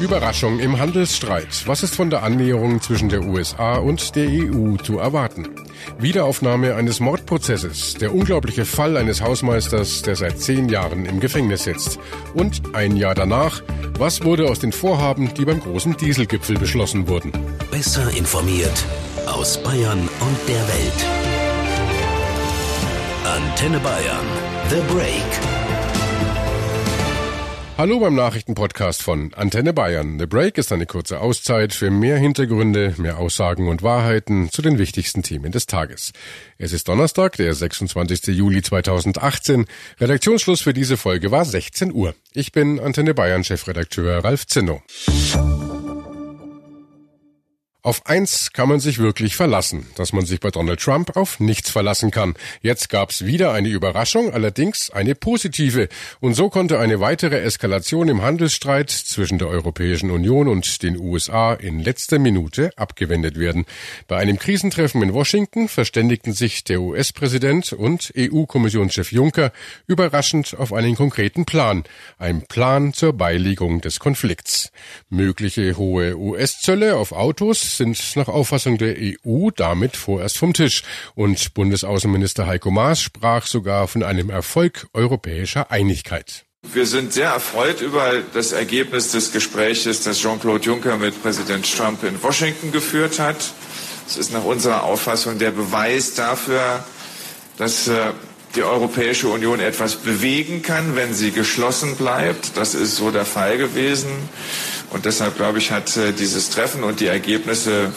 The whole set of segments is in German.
Überraschung im Handelsstreit. Was ist von der Annäherung zwischen der USA und der EU zu erwarten? Wiederaufnahme eines Mordprozesses. Der unglaubliche Fall eines Hausmeisters, der seit zehn Jahren im Gefängnis sitzt. Und ein Jahr danach, was wurde aus den Vorhaben, die beim großen Dieselgipfel beschlossen wurden? Besser informiert aus Bayern und der Welt. Antenne Bayern. The Break. Hallo beim Nachrichtenpodcast von Antenne Bayern. The Break ist eine kurze Auszeit für mehr Hintergründe, mehr Aussagen und Wahrheiten zu den wichtigsten Themen des Tages. Es ist Donnerstag, der 26. Juli 2018. Redaktionsschluss für diese Folge war 16 Uhr. Ich bin Antenne Bayern Chefredakteur Ralf Zinno. Auf eins kann man sich wirklich verlassen, dass man sich bei Donald Trump auf nichts verlassen kann. Jetzt gab's wieder eine Überraschung, allerdings eine positive. Und so konnte eine weitere Eskalation im Handelsstreit zwischen der Europäischen Union und den USA in letzter Minute abgewendet werden. Bei einem Krisentreffen in Washington verständigten sich der US-Präsident und EU-Kommissionschef Juncker überraschend auf einen konkreten Plan. Ein Plan zur Beilegung des Konflikts. Mögliche hohe US-Zölle auf Autos sind nach Auffassung der EU damit vorerst vom Tisch. Und Bundesaußenminister Heiko Maas sprach sogar von einem Erfolg europäischer Einigkeit. Wir sind sehr erfreut über das Ergebnis des Gespräches, das Jean-Claude Juncker mit Präsident Trump in Washington geführt hat. Es ist nach unserer Auffassung der Beweis dafür, dass äh, die Europäische Union etwas bewegen kann, wenn sie geschlossen bleibt. Das ist so der Fall gewesen. Und deshalb, glaube ich, hat äh, dieses Treffen und die Ergebnisse,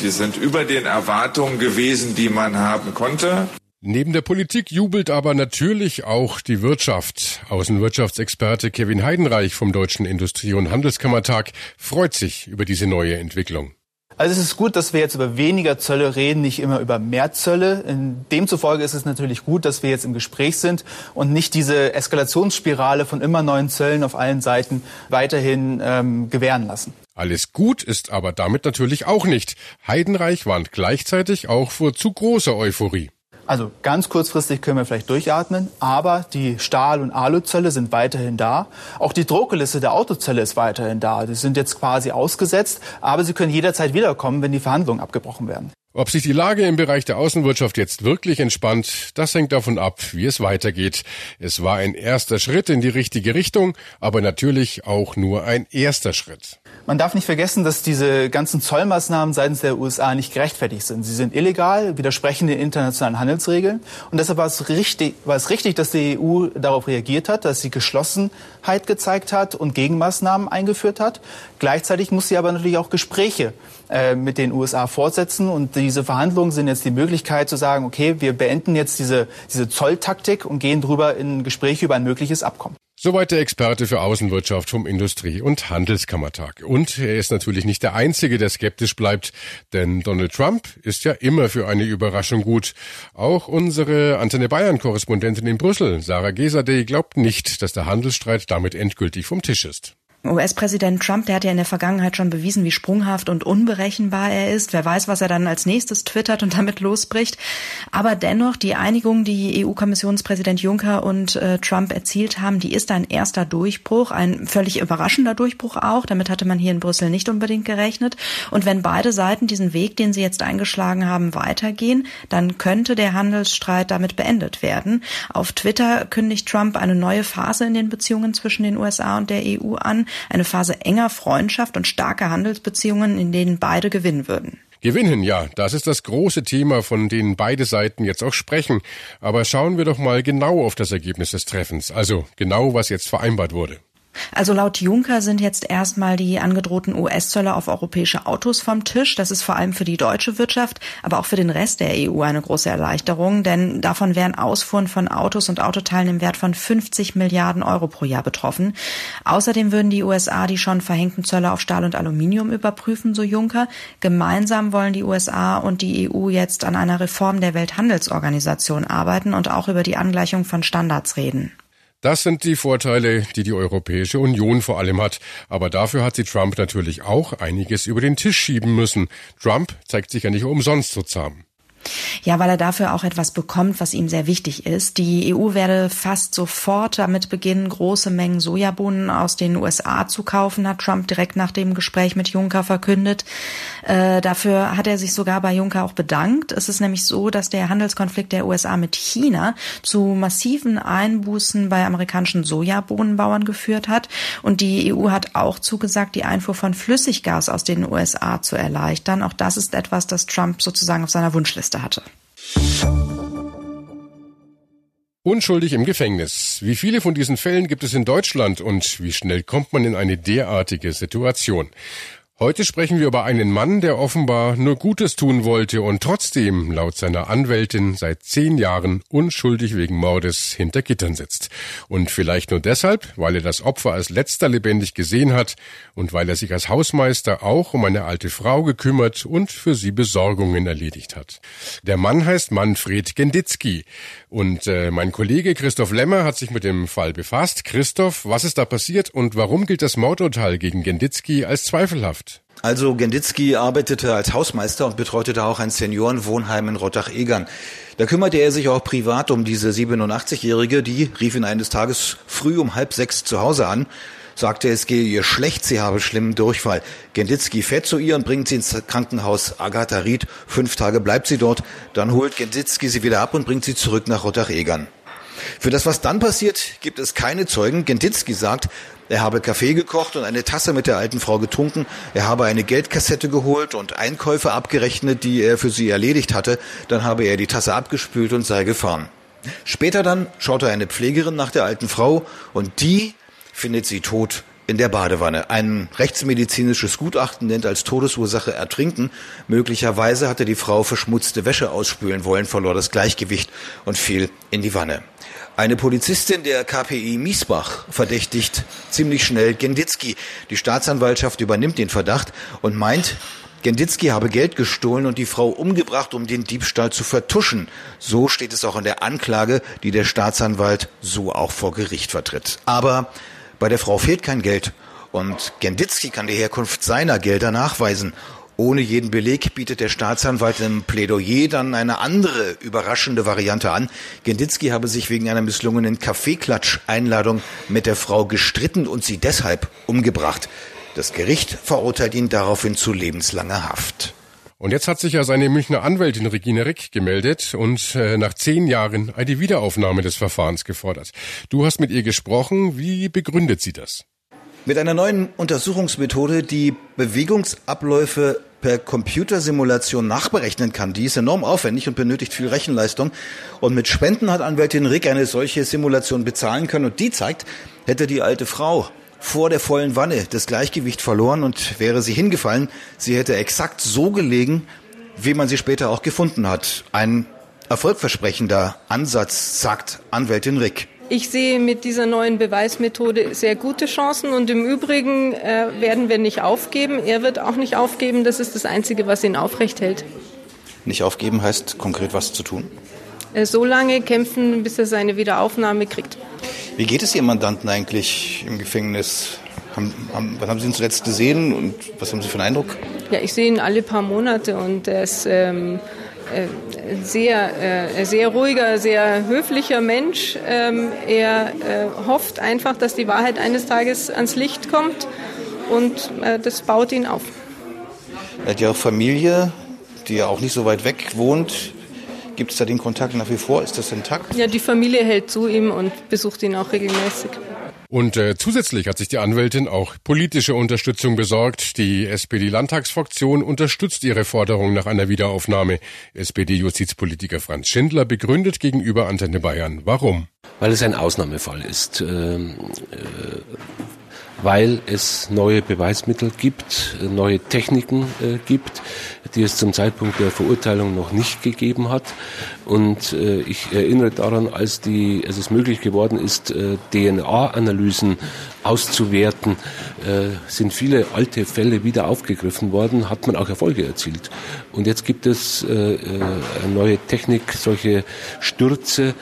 die sind über den Erwartungen gewesen, die man haben konnte. Neben der Politik jubelt aber natürlich auch die Wirtschaft. Außenwirtschaftsexperte Kevin Heidenreich vom Deutschen Industrie- und Handelskammertag freut sich über diese neue Entwicklung. Also es ist gut, dass wir jetzt über weniger Zölle reden, nicht immer über mehr Zölle. Demzufolge ist es natürlich gut, dass wir jetzt im Gespräch sind und nicht diese Eskalationsspirale von immer neuen Zöllen auf allen Seiten weiterhin ähm, gewähren lassen. Alles gut ist aber damit natürlich auch nicht. Heidenreich warnt gleichzeitig auch vor zu großer Euphorie. Also ganz kurzfristig können wir vielleicht durchatmen, aber die Stahl- und Aluzölle sind weiterhin da. Auch die Druckeliste der Autozölle ist weiterhin da. Die sind jetzt quasi ausgesetzt, aber sie können jederzeit wiederkommen, wenn die Verhandlungen abgebrochen werden. Ob sich die Lage im Bereich der Außenwirtschaft jetzt wirklich entspannt, das hängt davon ab, wie es weitergeht. Es war ein erster Schritt in die richtige Richtung, aber natürlich auch nur ein erster Schritt. Man darf nicht vergessen, dass diese ganzen Zollmaßnahmen seitens der USA nicht gerechtfertigt sind. Sie sind illegal, widersprechen den internationalen Handelsregeln. Und deshalb war es richtig, war es richtig dass die EU darauf reagiert hat, dass sie Geschlossenheit gezeigt hat und Gegenmaßnahmen eingeführt hat. Gleichzeitig muss sie aber natürlich auch Gespräche äh, mit den USA fortsetzen. Und diese Verhandlungen sind jetzt die Möglichkeit zu sagen, okay, wir beenden jetzt diese, diese Zolltaktik und gehen drüber in Gespräche über ein mögliches Abkommen. Soweit der Experte für Außenwirtschaft vom Industrie- und Handelskammertag. Und er ist natürlich nicht der Einzige, der skeptisch bleibt, denn Donald Trump ist ja immer für eine Überraschung gut. Auch unsere Antenne Bayern-Korrespondentin in Brüssel, Sarah Gesade, glaubt nicht, dass der Handelsstreit damit endgültig vom Tisch ist. US-Präsident Trump, der hat ja in der Vergangenheit schon bewiesen, wie sprunghaft und unberechenbar er ist. Wer weiß, was er dann als nächstes twittert und damit losbricht. Aber dennoch, die Einigung, die EU-Kommissionspräsident Juncker und äh, Trump erzielt haben, die ist ein erster Durchbruch, ein völlig überraschender Durchbruch auch. Damit hatte man hier in Brüssel nicht unbedingt gerechnet. Und wenn beide Seiten diesen Weg, den sie jetzt eingeschlagen haben, weitergehen, dann könnte der Handelsstreit damit beendet werden. Auf Twitter kündigt Trump eine neue Phase in den Beziehungen zwischen den USA und der EU an eine Phase enger Freundschaft und starker Handelsbeziehungen, in denen beide gewinnen würden. Gewinnen, ja, das ist das große Thema, von dem beide Seiten jetzt auch sprechen. Aber schauen wir doch mal genau auf das Ergebnis des Treffens, also genau, was jetzt vereinbart wurde. Also laut Juncker sind jetzt erstmal die angedrohten US-Zölle auf europäische Autos vom Tisch. Das ist vor allem für die deutsche Wirtschaft, aber auch für den Rest der EU eine große Erleichterung, denn davon wären Ausfuhren von Autos und Autoteilen im Wert von 50 Milliarden Euro pro Jahr betroffen. Außerdem würden die USA die schon verhängten Zölle auf Stahl und Aluminium überprüfen, so Juncker. Gemeinsam wollen die USA und die EU jetzt an einer Reform der Welthandelsorganisation arbeiten und auch über die Angleichung von Standards reden. Das sind die Vorteile, die die Europäische Union vor allem hat. Aber dafür hat sie Trump natürlich auch einiges über den Tisch schieben müssen. Trump zeigt sich ja nicht umsonst so zahm. Ja, weil er dafür auch etwas bekommt, was ihm sehr wichtig ist. Die EU werde fast sofort damit beginnen, große Mengen Sojabohnen aus den USA zu kaufen, hat Trump direkt nach dem Gespräch mit Juncker verkündet. Äh, dafür hat er sich sogar bei Juncker auch bedankt. Es ist nämlich so, dass der Handelskonflikt der USA mit China zu massiven Einbußen bei amerikanischen Sojabohnenbauern geführt hat. Und die EU hat auch zugesagt, die Einfuhr von Flüssiggas aus den USA zu erleichtern. Auch das ist etwas, das Trump sozusagen auf seiner Wunschliste hatte. Unschuldig im Gefängnis. Wie viele von diesen Fällen gibt es in Deutschland und wie schnell kommt man in eine derartige Situation? Heute sprechen wir über einen Mann, der offenbar nur Gutes tun wollte und trotzdem laut seiner Anwältin seit zehn Jahren unschuldig wegen Mordes hinter Gittern sitzt. Und vielleicht nur deshalb, weil er das Opfer als letzter lebendig gesehen hat und weil er sich als Hausmeister auch um eine alte Frau gekümmert und für sie Besorgungen erledigt hat. Der Mann heißt Manfred Genditzki und äh, mein Kollege Christoph Lemmer hat sich mit dem Fall befasst. Christoph, was ist da passiert und warum gilt das Mordurteil gegen Genditzki als zweifelhaft? Also Genditzki arbeitete als Hausmeister und betreute da auch ein Seniorenwohnheim in Rottach-Egern. Da kümmerte er sich auch privat um diese 87-Jährige, die rief ihn eines Tages früh um halb sechs zu Hause an, sagte, es gehe ihr schlecht, sie habe schlimmen Durchfall. Genditzki fährt zu ihr und bringt sie ins Krankenhaus Agatha Ried. Fünf Tage bleibt sie dort, dann holt Genditzki sie wieder ab und bringt sie zurück nach Rottach-Egern. Für das, was dann passiert, gibt es keine Zeugen. Genditzki sagt, er habe Kaffee gekocht und eine Tasse mit der alten Frau getrunken. Er habe eine Geldkassette geholt und Einkäufe abgerechnet, die er für sie erledigt hatte. Dann habe er die Tasse abgespült und sei gefahren. Später dann schaute eine Pflegerin nach der alten Frau und die findet sie tot in der Badewanne. Ein rechtsmedizinisches Gutachten nennt als Todesursache Ertrinken. Möglicherweise hatte die Frau verschmutzte Wäsche ausspülen wollen, verlor das Gleichgewicht und fiel in die Wanne. Eine Polizistin der KPI Miesbach verdächtigt ziemlich schnell Genditzki. Die Staatsanwaltschaft übernimmt den Verdacht und meint, Genditzki habe Geld gestohlen und die Frau umgebracht, um den Diebstahl zu vertuschen. So steht es auch in der Anklage, die der Staatsanwalt so auch vor Gericht vertritt. Aber bei der Frau fehlt kein Geld und Genditzki kann die Herkunft seiner Gelder nachweisen. Ohne jeden Beleg bietet der Staatsanwalt im Plädoyer dann eine andere überraschende Variante an. Genditzki habe sich wegen einer misslungenen Kaffeeklatsch-Einladung mit der Frau gestritten und sie deshalb umgebracht. Das Gericht verurteilt ihn daraufhin zu lebenslanger Haft. Und jetzt hat sich ja seine Münchner Anwältin Regine Rick gemeldet und äh, nach zehn Jahren eine Wiederaufnahme des Verfahrens gefordert. Du hast mit ihr gesprochen. Wie begründet sie das? Mit einer neuen Untersuchungsmethode, die Bewegungsabläufe per Computersimulation nachberechnen kann. Die ist enorm aufwendig und benötigt viel Rechenleistung. Und mit Spenden hat Anwältin Rick eine solche Simulation bezahlen können. Und die zeigt, hätte die alte Frau vor der vollen Wanne das Gleichgewicht verloren und wäre sie hingefallen, sie hätte exakt so gelegen, wie man sie später auch gefunden hat. Ein erfolgversprechender Ansatz, sagt Anwältin Rick. Ich sehe mit dieser neuen Beweismethode sehr gute Chancen und im Übrigen äh, werden wir nicht aufgeben. Er wird auch nicht aufgeben. Das ist das Einzige, was ihn aufrecht hält. Nicht aufgeben heißt konkret was zu tun? Äh, so lange kämpfen, bis er seine Wiederaufnahme kriegt. Wie geht es Ihrem Mandanten eigentlich im Gefängnis? Haben, haben, wann haben Sie ihn zuletzt gesehen und was haben Sie für einen Eindruck? Ja, ich sehe ihn alle paar Monate und er ist ähm, äh, sehr, äh, sehr ruhiger, sehr höflicher Mensch. Ähm, er äh, hofft einfach, dass die Wahrheit eines Tages ans Licht kommt und das baut ihn auf. Er hat ja auch Familie, die ja auch nicht so weit weg wohnt. Gibt es da den Kontakt nach wie vor? Ist das intakt? Ja, die Familie hält zu ihm und besucht ihn auch regelmäßig. Und äh, zusätzlich hat sich die Anwältin auch politische Unterstützung besorgt. Die SPD-Landtagsfraktion unterstützt ihre Forderung nach einer Wiederaufnahme. SPD-Justizpolitiker Franz Schindler begründet gegenüber Antenne Bayern. Warum? Weil es ein Ausnahmefall ist. Ähm, äh, weil es neue Beweismittel gibt, neue Techniken äh, gibt, die es zum Zeitpunkt der Verurteilung noch nicht gegeben hat. Und äh, ich erinnere daran, als, die, als es möglich geworden ist, äh, DNA-Analysen auszuwerten, äh, sind viele alte Fälle wieder aufgegriffen worden, hat man auch Erfolge erzielt. Und jetzt gibt es äh, äh, eine neue Technik, solche Stürze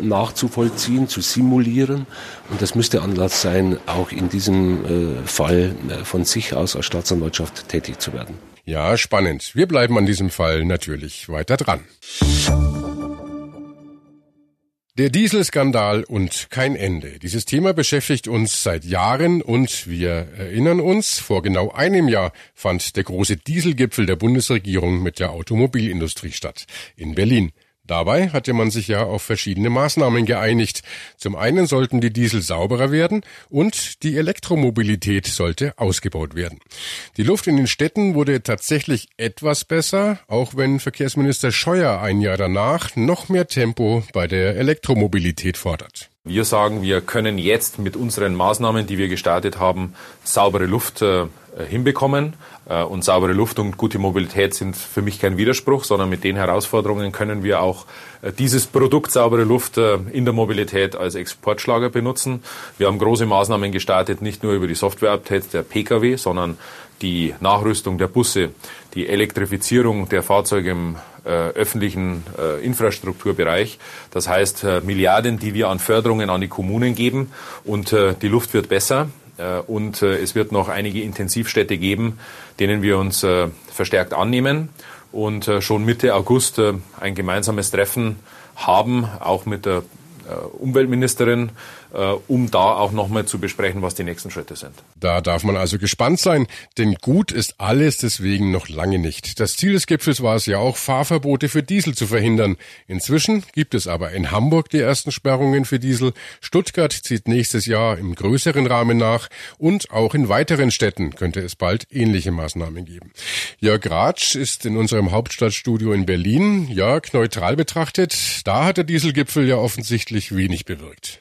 nachzuvollziehen, zu simulieren. Und das müsste Anlass sein, auch in diesem Fall von sich aus als Staatsanwaltschaft tätig zu werden. Ja, spannend. Wir bleiben an diesem Fall natürlich weiter dran. Der Dieselskandal und kein Ende. Dieses Thema beschäftigt uns seit Jahren und wir erinnern uns, vor genau einem Jahr fand der große Dieselgipfel der Bundesregierung mit der Automobilindustrie statt in Berlin. Dabei hatte man sich ja auf verschiedene Maßnahmen geeinigt. Zum einen sollten die Diesel sauberer werden und die Elektromobilität sollte ausgebaut werden. Die Luft in den Städten wurde tatsächlich etwas besser, auch wenn Verkehrsminister Scheuer ein Jahr danach noch mehr Tempo bei der Elektromobilität fordert. Wir sagen, wir können jetzt mit unseren Maßnahmen, die wir gestartet haben, saubere Luft äh, hinbekommen. Äh, und saubere Luft und gute Mobilität sind für mich kein Widerspruch, sondern mit den Herausforderungen können wir auch äh, dieses Produkt saubere Luft in der Mobilität als Exportschlager benutzen. Wir haben große Maßnahmen gestartet, nicht nur über die Software-Update der Pkw, sondern die Nachrüstung der Busse, die Elektrifizierung der Fahrzeuge im öffentlichen äh, Infrastrukturbereich. Das heißt, äh, Milliarden, die wir an Förderungen an die Kommunen geben und äh, die Luft wird besser. Äh, und äh, es wird noch einige Intensivstädte geben, denen wir uns äh, verstärkt annehmen und schon Mitte August ein gemeinsames Treffen haben, auch mit der Umweltministerin äh, um da auch nochmal zu besprechen, was die nächsten Schritte sind. Da darf man also gespannt sein, denn gut ist alles deswegen noch lange nicht. Das Ziel des Gipfels war es ja auch, Fahrverbote für Diesel zu verhindern. Inzwischen gibt es aber in Hamburg die ersten Sperrungen für Diesel. Stuttgart zieht nächstes Jahr im größeren Rahmen nach und auch in weiteren Städten könnte es bald ähnliche Maßnahmen geben. Jörg Ratsch ist in unserem Hauptstadtstudio in Berlin. Jörg, neutral betrachtet, da hat der Dieselgipfel ja offensichtlich wenig bewirkt.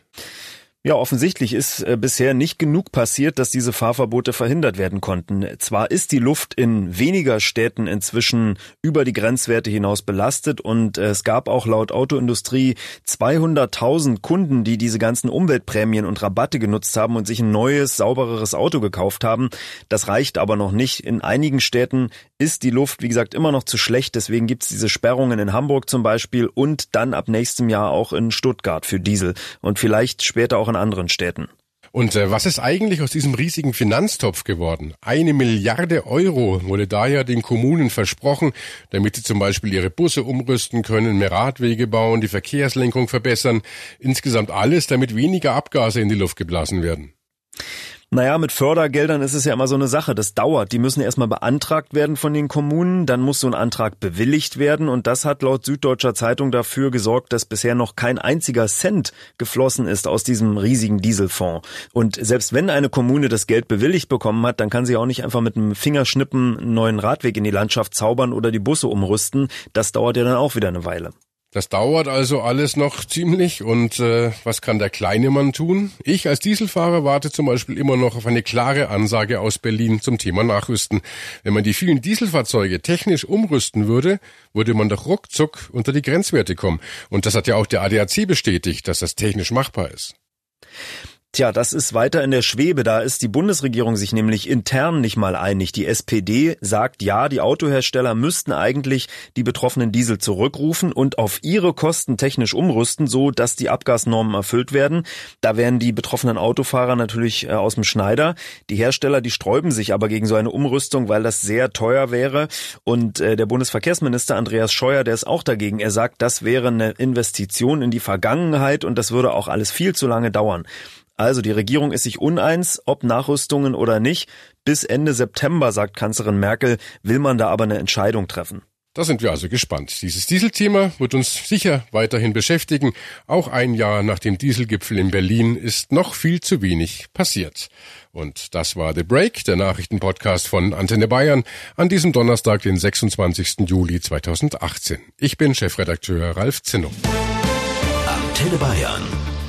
Ja, offensichtlich ist äh, bisher nicht genug passiert, dass diese Fahrverbote verhindert werden konnten. Zwar ist die Luft in weniger Städten inzwischen über die Grenzwerte hinaus belastet und äh, es gab auch laut Autoindustrie 200.000 Kunden, die diese ganzen Umweltprämien und Rabatte genutzt haben und sich ein neues, saubereres Auto gekauft haben. Das reicht aber noch nicht. In einigen Städten ist die Luft, wie gesagt, immer noch zu schlecht. Deswegen gibt es diese Sperrungen in Hamburg zum Beispiel und dann ab nächstem Jahr auch in Stuttgart für Diesel und vielleicht später auch in anderen Städten. Und äh, was ist eigentlich aus diesem riesigen Finanztopf geworden? Eine Milliarde Euro wurde daher den Kommunen versprochen, damit sie zum Beispiel ihre Busse umrüsten können, mehr Radwege bauen, die Verkehrslenkung verbessern, insgesamt alles, damit weniger Abgase in die Luft geblasen werden. Naja, mit Fördergeldern ist es ja immer so eine Sache. Das dauert. Die müssen erstmal beantragt werden von den Kommunen, dann muss so ein Antrag bewilligt werden und das hat laut Süddeutscher Zeitung dafür gesorgt, dass bisher noch kein einziger Cent geflossen ist aus diesem riesigen Dieselfonds. Und selbst wenn eine Kommune das Geld bewilligt bekommen hat, dann kann sie auch nicht einfach mit einem Fingerschnippen einen neuen Radweg in die Landschaft zaubern oder die Busse umrüsten. Das dauert ja dann auch wieder eine Weile. Das dauert also alles noch ziemlich. Und äh, was kann der kleine Mann tun? Ich als Dieselfahrer warte zum Beispiel immer noch auf eine klare Ansage aus Berlin zum Thema Nachrüsten. Wenn man die vielen Dieselfahrzeuge technisch umrüsten würde, würde man doch ruckzuck unter die Grenzwerte kommen. Und das hat ja auch der ADAC bestätigt, dass das technisch machbar ist. Tja, das ist weiter in der Schwebe. Da ist die Bundesregierung sich nämlich intern nicht mal einig. Die SPD sagt ja, die Autohersteller müssten eigentlich die betroffenen Diesel zurückrufen und auf ihre Kosten technisch umrüsten, so dass die Abgasnormen erfüllt werden. Da wären die betroffenen Autofahrer natürlich äh, aus dem Schneider. Die Hersteller, die sträuben sich aber gegen so eine Umrüstung, weil das sehr teuer wäre. Und äh, der Bundesverkehrsminister Andreas Scheuer, der ist auch dagegen. Er sagt, das wäre eine Investition in die Vergangenheit und das würde auch alles viel zu lange dauern. Also die Regierung ist sich uneins, ob Nachrüstungen oder nicht. Bis Ende September, sagt Kanzlerin Merkel, will man da aber eine Entscheidung treffen. Da sind wir also gespannt. Dieses Dieselthema wird uns sicher weiterhin beschäftigen. Auch ein Jahr nach dem Dieselgipfel in Berlin ist noch viel zu wenig passiert. Und das war The Break, der Nachrichtenpodcast von Antenne Bayern, an diesem Donnerstag, den 26. Juli 2018. Ich bin Chefredakteur Ralf Zinno. Antenne Bayern